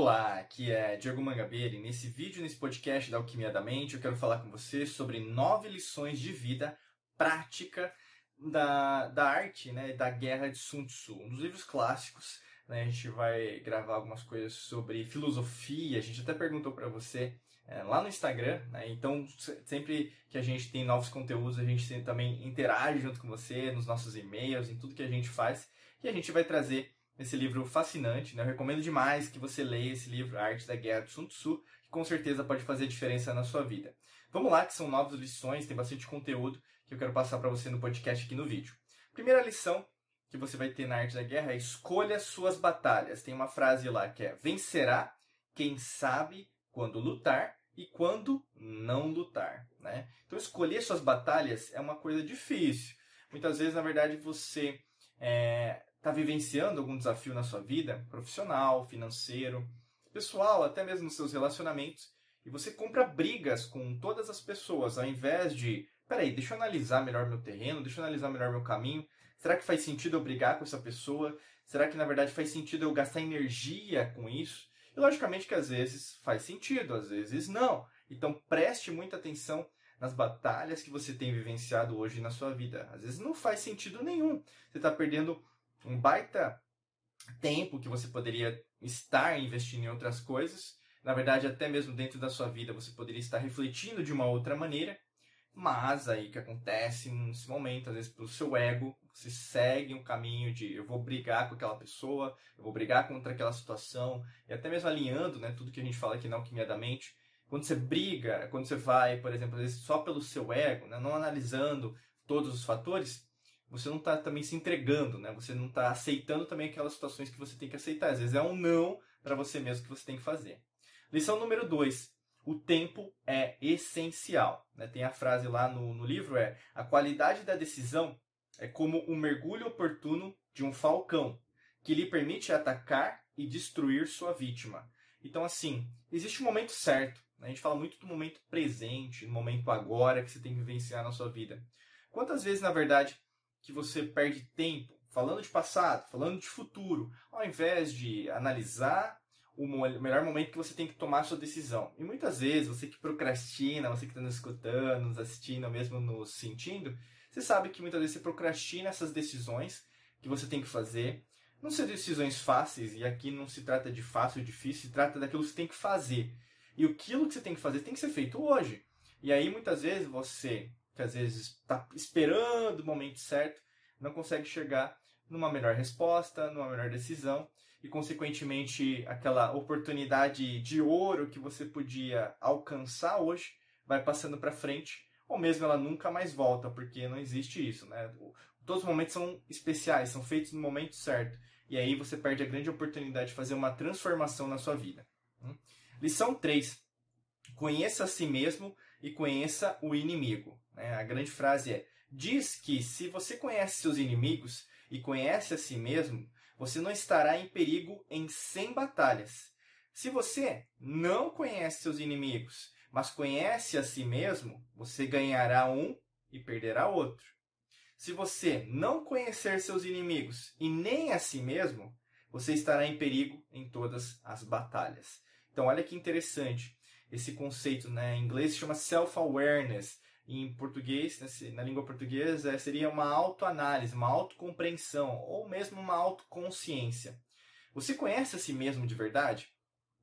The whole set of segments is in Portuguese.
Olá, aqui é Diego Mangabeira e nesse vídeo, nesse podcast da Alquimia da Mente, eu quero falar com você sobre nove lições de vida prática da, da arte, né, da Guerra de Sun Tzu, um dos livros clássicos. Né, a gente vai gravar algumas coisas sobre filosofia. A gente até perguntou para você é, lá no Instagram. Né, então, sempre que a gente tem novos conteúdos, a gente também interage junto com você nos nossos e-mails, em tudo que a gente faz. E a gente vai trazer esse livro fascinante. Né? Eu recomendo demais que você leia esse livro, A Arte da Guerra de Sun Tzu, que com certeza pode fazer diferença na sua vida. Vamos lá, que são novas lições, tem bastante conteúdo que eu quero passar para você no podcast aqui no vídeo. Primeira lição que você vai ter na Arte da Guerra é escolha suas batalhas. Tem uma frase lá que é: vencerá quem sabe quando lutar e quando não lutar. Né? Então, escolher suas batalhas é uma coisa difícil. Muitas vezes, na verdade, você é, está vivenciando algum desafio na sua vida, profissional, financeiro, pessoal, até mesmo nos seus relacionamentos, e você compra brigas com todas as pessoas, ao invés de, peraí, deixa eu analisar melhor meu terreno, deixa eu analisar melhor meu caminho, será que faz sentido eu brigar com essa pessoa? Será que na verdade faz sentido eu gastar energia com isso? E logicamente que às vezes faz sentido, às vezes não. Então preste muita atenção nas batalhas que você tem vivenciado hoje na sua vida. Às vezes não faz sentido nenhum. Você está perdendo um baita tempo que você poderia estar investindo em outras coisas. Na verdade, até mesmo dentro da sua vida, você poderia estar refletindo de uma outra maneira. Mas aí que acontece nesse momento, às vezes pelo seu ego, você segue um caminho de eu vou brigar com aquela pessoa, eu vou brigar contra aquela situação, e até mesmo alinhando né, tudo que a gente fala aqui na Alquimia da Mente. Quando você briga, quando você vai, por exemplo, às vezes só pelo seu ego, né, não analisando todos os fatores, você não está também se entregando, né? Você não está aceitando também aquelas situações que você tem que aceitar. Às vezes é um não para você mesmo que você tem que fazer. Lição número 2. O tempo é essencial. Né? Tem a frase lá no, no livro, é a qualidade da decisão é como um mergulho oportuno de um falcão, que lhe permite atacar e destruir sua vítima. Então, assim, existe um momento certo. Né? A gente fala muito do momento presente, do momento agora que você tem que vivenciar na sua vida. Quantas vezes, na verdade, que você perde tempo falando de passado, falando de futuro, ao invés de analisar o melhor momento que você tem que tomar a sua decisão. E muitas vezes, você que procrastina, você que está nos escutando, nos assistindo, ou mesmo nos sentindo, você sabe que muitas vezes você procrastina essas decisões que você tem que fazer. Não são decisões fáceis, e aqui não se trata de fácil ou difícil, se trata daquilo que você tem que fazer. E aquilo que você tem que fazer tem que ser feito hoje. E aí, muitas vezes, você que às vezes está esperando o momento certo, não consegue chegar numa melhor resposta, numa melhor decisão e, consequentemente, aquela oportunidade de ouro que você podia alcançar hoje vai passando para frente, ou mesmo ela nunca mais volta, porque não existe isso, né? Todos os momentos são especiais, são feitos no momento certo. E aí você perde a grande oportunidade de fazer uma transformação na sua vida. Hum? Lição 3. Conheça a si mesmo e conheça o inimigo. Né? A grande frase é: diz que se você conhece seus inimigos e conhece a si mesmo, você não estará em perigo em 100 batalhas. Se você não conhece seus inimigos, mas conhece a si mesmo, você ganhará um e perderá outro. Se você não conhecer seus inimigos e nem a si mesmo, você estará em perigo em todas as batalhas. Então, olha que interessante esse conceito, né? Em inglês chama self-awareness. Em português, né, na língua portuguesa, seria uma autoanálise, uma autocompreensão, ou mesmo uma autoconsciência. Você conhece a si mesmo de verdade?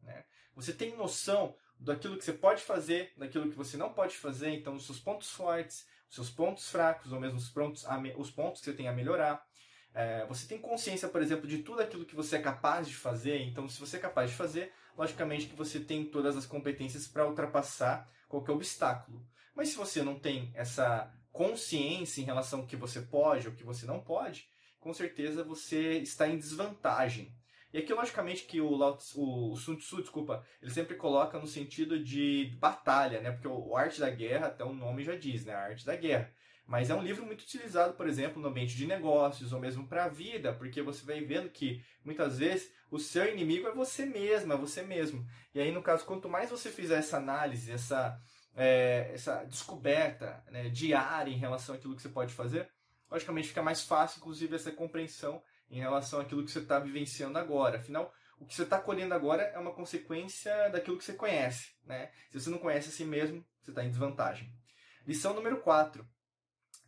Né? Você tem noção daquilo que você pode fazer, daquilo que você não pode fazer, então os seus pontos fortes, os seus pontos fracos, ou mesmo os pontos, os pontos que você tem a melhorar. É, você tem consciência, por exemplo, de tudo aquilo que você é capaz de fazer, então se você é capaz de fazer, logicamente que você tem todas as competências para ultrapassar qualquer obstáculo. Mas se você não tem essa consciência em relação ao que você pode ou que você não pode, com certeza você está em desvantagem. E aqui, logicamente, que o, Lao, o Sun Tzu, desculpa, ele sempre coloca no sentido de batalha, né? Porque o Arte da Guerra, até o nome já diz, né? A Arte da Guerra. Mas é um livro muito utilizado, por exemplo, no ambiente de negócios ou mesmo para a vida, porque você vai vendo que muitas vezes o seu inimigo é você mesmo, é você mesmo. E aí, no caso, quanto mais você fizer essa análise, essa, é, essa descoberta né, diária em relação àquilo que você pode fazer, logicamente fica mais fácil, inclusive, essa compreensão em relação àquilo que você está vivenciando agora. Afinal, o que você está colhendo agora é uma consequência daquilo que você conhece. Né? Se você não conhece a si mesmo, você está em desvantagem. Lição número 4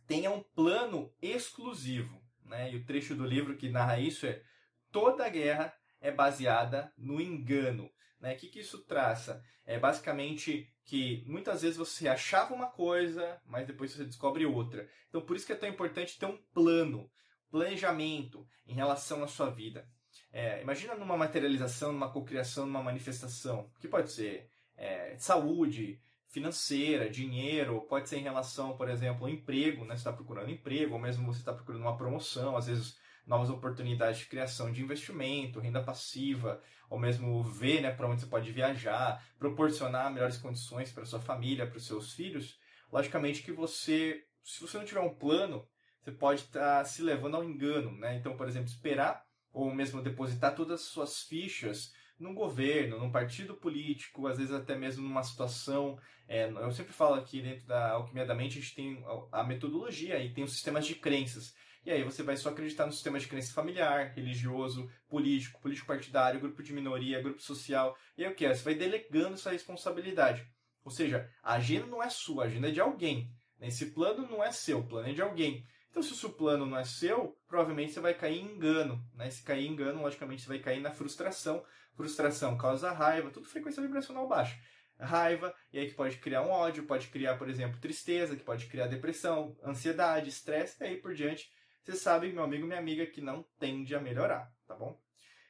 tenha um plano exclusivo. Né? E o trecho do livro que narra isso é: toda guerra é baseada no engano. Né? O que, que isso traça? É basicamente que muitas vezes você achava uma coisa, mas depois você descobre outra. Então, por isso que é tão importante ter um plano, planejamento em relação à sua vida. É, imagina numa materialização, numa cocriação, numa manifestação, que pode ser é, saúde, financeira, dinheiro, pode ser em relação, por exemplo, ao emprego, né? Você está procurando emprego, ou mesmo você está procurando uma promoção, às vezes novas oportunidades de criação de investimento, renda passiva, ou mesmo ver né, para onde você pode viajar, proporcionar melhores condições para sua família, para os seus filhos. Logicamente que você, se você não tiver um plano, você pode estar tá se levando ao engano. Né? Então, por exemplo, esperar ou mesmo depositar todas as suas fichas num governo, num partido político, às vezes até mesmo numa situação. É, eu sempre falo aqui dentro da Alquimia da Mente, a gente tem a metodologia e tem os sistemas de crenças. E aí você vai só acreditar no sistema de crença familiar, religioso, político, político partidário, grupo de minoria, grupo social. E aí o que é? Você vai delegando essa responsabilidade. Ou seja, a agenda não é sua, a agenda é de alguém. Esse plano não é seu, o plano é de alguém. Então, se o seu plano não é seu, provavelmente você vai cair em engano. Né? Se cair em engano, logicamente você vai cair na frustração, Frustração causa raiva, tudo frequência vibracional baixa. Raiva, e aí que pode criar um ódio, pode criar, por exemplo, tristeza, que pode criar depressão, ansiedade, estresse, e aí por diante. Você sabe, meu amigo, minha amiga, que não tende a melhorar, tá bom?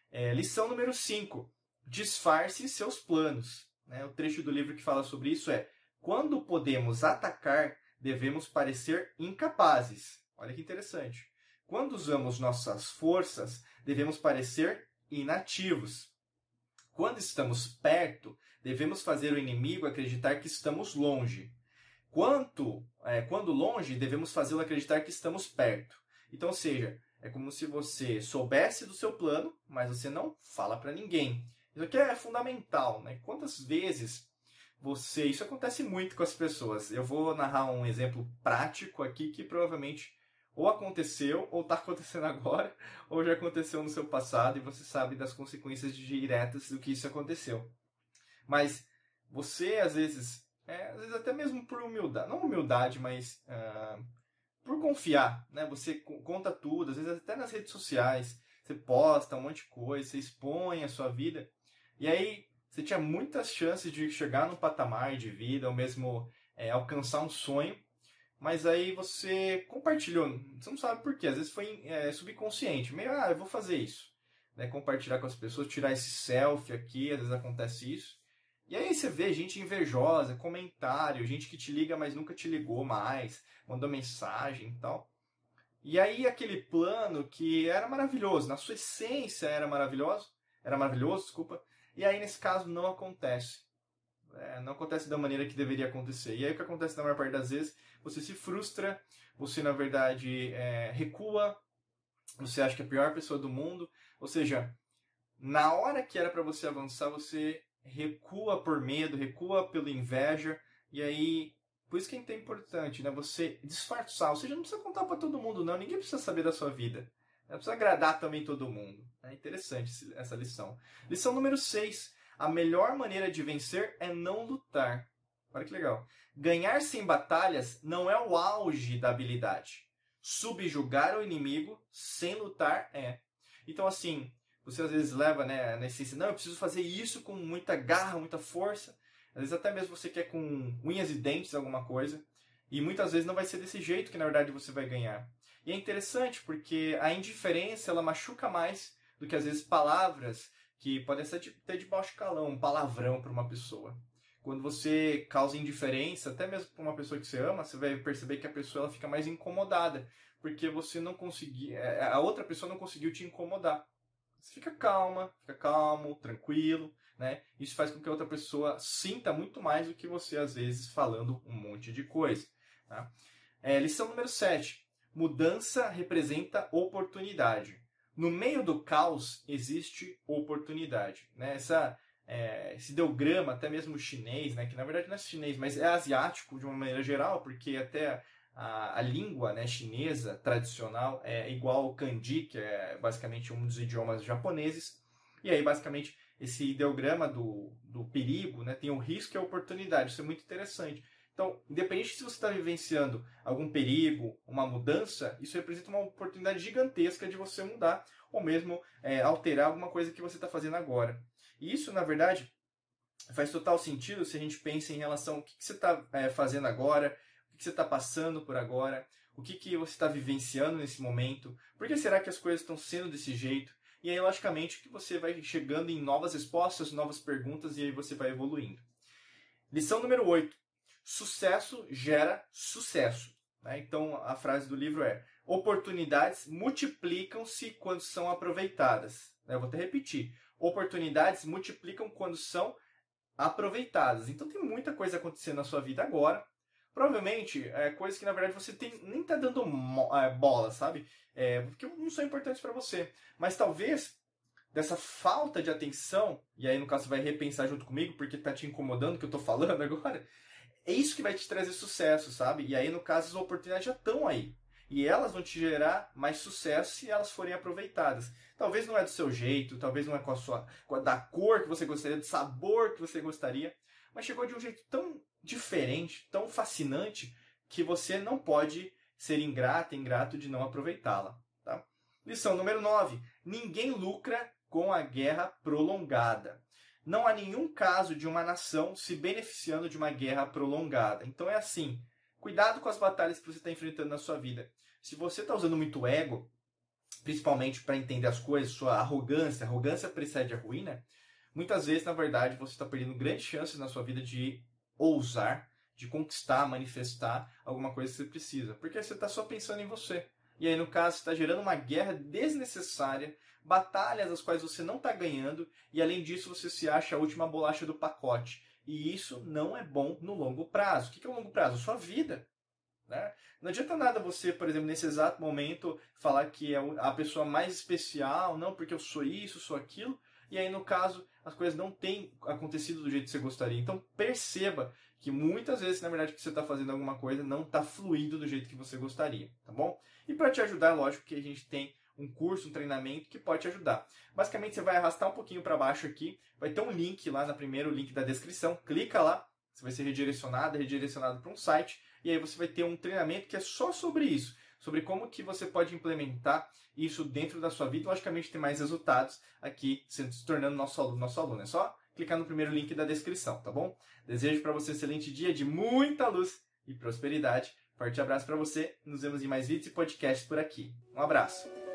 É, lição número 5. Disfarce seus planos. Né? O trecho do livro que fala sobre isso é: quando podemos atacar, devemos parecer incapazes. Olha que interessante. Quando usamos nossas forças, devemos parecer inativos. Quando estamos perto, devemos fazer o inimigo acreditar que estamos longe. Quanto, é, quando longe, devemos fazê-lo acreditar que estamos perto. Então, ou seja, é como se você soubesse do seu plano, mas você não fala para ninguém. Isso aqui é fundamental, né? Quantas vezes você. Isso acontece muito com as pessoas. Eu vou narrar um exemplo prático aqui que provavelmente ou aconteceu, ou está acontecendo agora, ou já aconteceu no seu passado e você sabe das consequências diretas do que isso aconteceu. Mas você, às vezes, é, às vezes até mesmo por humildade, não humildade, mas uh, por confiar, né? Você conta tudo, às vezes até nas redes sociais, você posta um monte de coisa, você expõe a sua vida, e aí você tinha muitas chances de chegar num patamar de vida, ou mesmo é, alcançar um sonho, mas aí você compartilhou, você não sabe por quê, às vezes foi é, subconsciente, meio, ah, eu vou fazer isso. Né? Compartilhar com as pessoas, tirar esse selfie aqui, às vezes acontece isso. E aí você vê gente invejosa, comentário, gente que te liga, mas nunca te ligou mais, mandou mensagem e tal. E aí aquele plano que era maravilhoso, na sua essência era maravilhoso, era maravilhoso, desculpa, e aí nesse caso não acontece. É, não acontece da maneira que deveria acontecer. E aí o que acontece na maior parte das vezes você se frustra, você na verdade é, recua, você acha que é a pior pessoa do mundo, ou seja, na hora que era para você avançar, você recua por medo, recua pela inveja, e aí por isso que é importante, né? Você disfarçar, ou seja, não precisa contar para todo mundo, não. Ninguém precisa saber da sua vida. Não precisa agradar também todo mundo. É interessante essa lição. Lição número 6. A melhor maneira de vencer é não lutar. Olha que legal. Ganhar sem batalhas não é o auge da habilidade. Subjugar o inimigo sem lutar é. Então, assim, você às vezes leva né, na essência, não, eu preciso fazer isso com muita garra, muita força. Às vezes até mesmo você quer com unhas e dentes alguma coisa. E muitas vezes não vai ser desse jeito que na verdade você vai ganhar. E é interessante porque a indiferença ela machuca mais do que às vezes palavras que podem ser até de baixo calão, um palavrão para uma pessoa. Quando você causa indiferença, até mesmo para uma pessoa que você ama, você vai perceber que a pessoa ela fica mais incomodada, porque você não conseguiu, é, a outra pessoa não conseguiu te incomodar. Você fica calma, fica calmo, tranquilo, né? Isso faz com que a outra pessoa sinta muito mais do que você, às vezes, falando um monte de coisa. Tá? É, lição número 7. Mudança representa oportunidade. No meio do caos existe oportunidade. Né? Essa, é, esse ideograma, até mesmo chinês, né? que na verdade não é chinês, mas é asiático de uma maneira geral, porque até a, a, língua né, chinesa tradicional é igual ao kanji, que é basicamente um dos idiomas japoneses. E aí, basicamente, esse ideograma do, do perigo né, tem o risco e a oportunidade. Isso é muito interessante. Então, independente se você está vivenciando algum perigo, uma mudança, isso representa uma oportunidade gigantesca de você mudar ou mesmo é, alterar alguma coisa que você está fazendo agora. E isso, na verdade, faz total sentido se a gente pensa em relação ao que, que você está é, fazendo agora, que você está passando por agora, o que, que você está vivenciando nesse momento, por que será que as coisas estão sendo desse jeito? E aí, logicamente, que você vai chegando em novas respostas, novas perguntas e aí você vai evoluindo. Lição número 8. Sucesso gera sucesso. Né? Então, a frase do livro é: oportunidades multiplicam-se quando são aproveitadas. Né? Eu vou até repetir: oportunidades multiplicam quando são aproveitadas. Então, tem muita coisa acontecendo na sua vida agora provavelmente é coisas que na verdade você tem, nem tá dando é, bola, sabe? É, porque não são importantes para você. Mas talvez dessa falta de atenção, e aí no caso você vai repensar junto comigo porque tá te incomodando o que eu tô falando agora, é isso que vai te trazer sucesso, sabe? E aí no caso as oportunidades já estão aí. E elas vão te gerar mais sucesso se elas forem aproveitadas. Talvez não é do seu jeito, talvez não é com a sua com a, da cor que você gostaria, do sabor que você gostaria, mas chegou de um jeito tão diferente, tão fascinante, que você não pode ser ingrato, ingrato de não aproveitá-la. Tá? Lição número 9. Ninguém lucra com a guerra prolongada. Não há nenhum caso de uma nação se beneficiando de uma guerra prolongada. Então é assim: cuidado com as batalhas que você está enfrentando na sua vida. Se você está usando muito ego, principalmente para entender as coisas, sua arrogância, arrogância precede a ruína, muitas vezes, na verdade, você está perdendo grandes chances na sua vida de ousar, de conquistar, manifestar alguma coisa que você precisa. Porque você está só pensando em você. E aí, no caso, está gerando uma guerra desnecessária, batalhas as quais você não está ganhando, e além disso, você se acha a última bolacha do pacote. E isso não é bom no longo prazo. O que é o longo prazo? Sua vida. Né? Não adianta nada você, por exemplo, nesse exato momento, falar que é a pessoa mais especial, não, porque eu sou isso, sou aquilo, e aí, no caso, as coisas não têm acontecido do jeito que você gostaria. Então, perceba que muitas vezes, na verdade, que você está fazendo alguma coisa não está fluindo do jeito que você gostaria, tá bom? E para te ajudar, lógico que a gente tem um curso, um treinamento que pode te ajudar. Basicamente, você vai arrastar um pouquinho para baixo aqui, vai ter um link lá no primeiro link da descrição, clica lá, você vai ser redirecionado, redirecionado para um site, e aí você vai ter um treinamento que é só sobre isso sobre como que você pode implementar isso dentro da sua vida, logicamente ter mais resultados aqui, se tornando nosso aluno, nosso aluno. É só clicar no primeiro link da descrição, tá bom? Desejo para você um excelente dia de muita luz e prosperidade. Forte abraço para você. Nos vemos em mais vídeos e podcasts por aqui. Um abraço.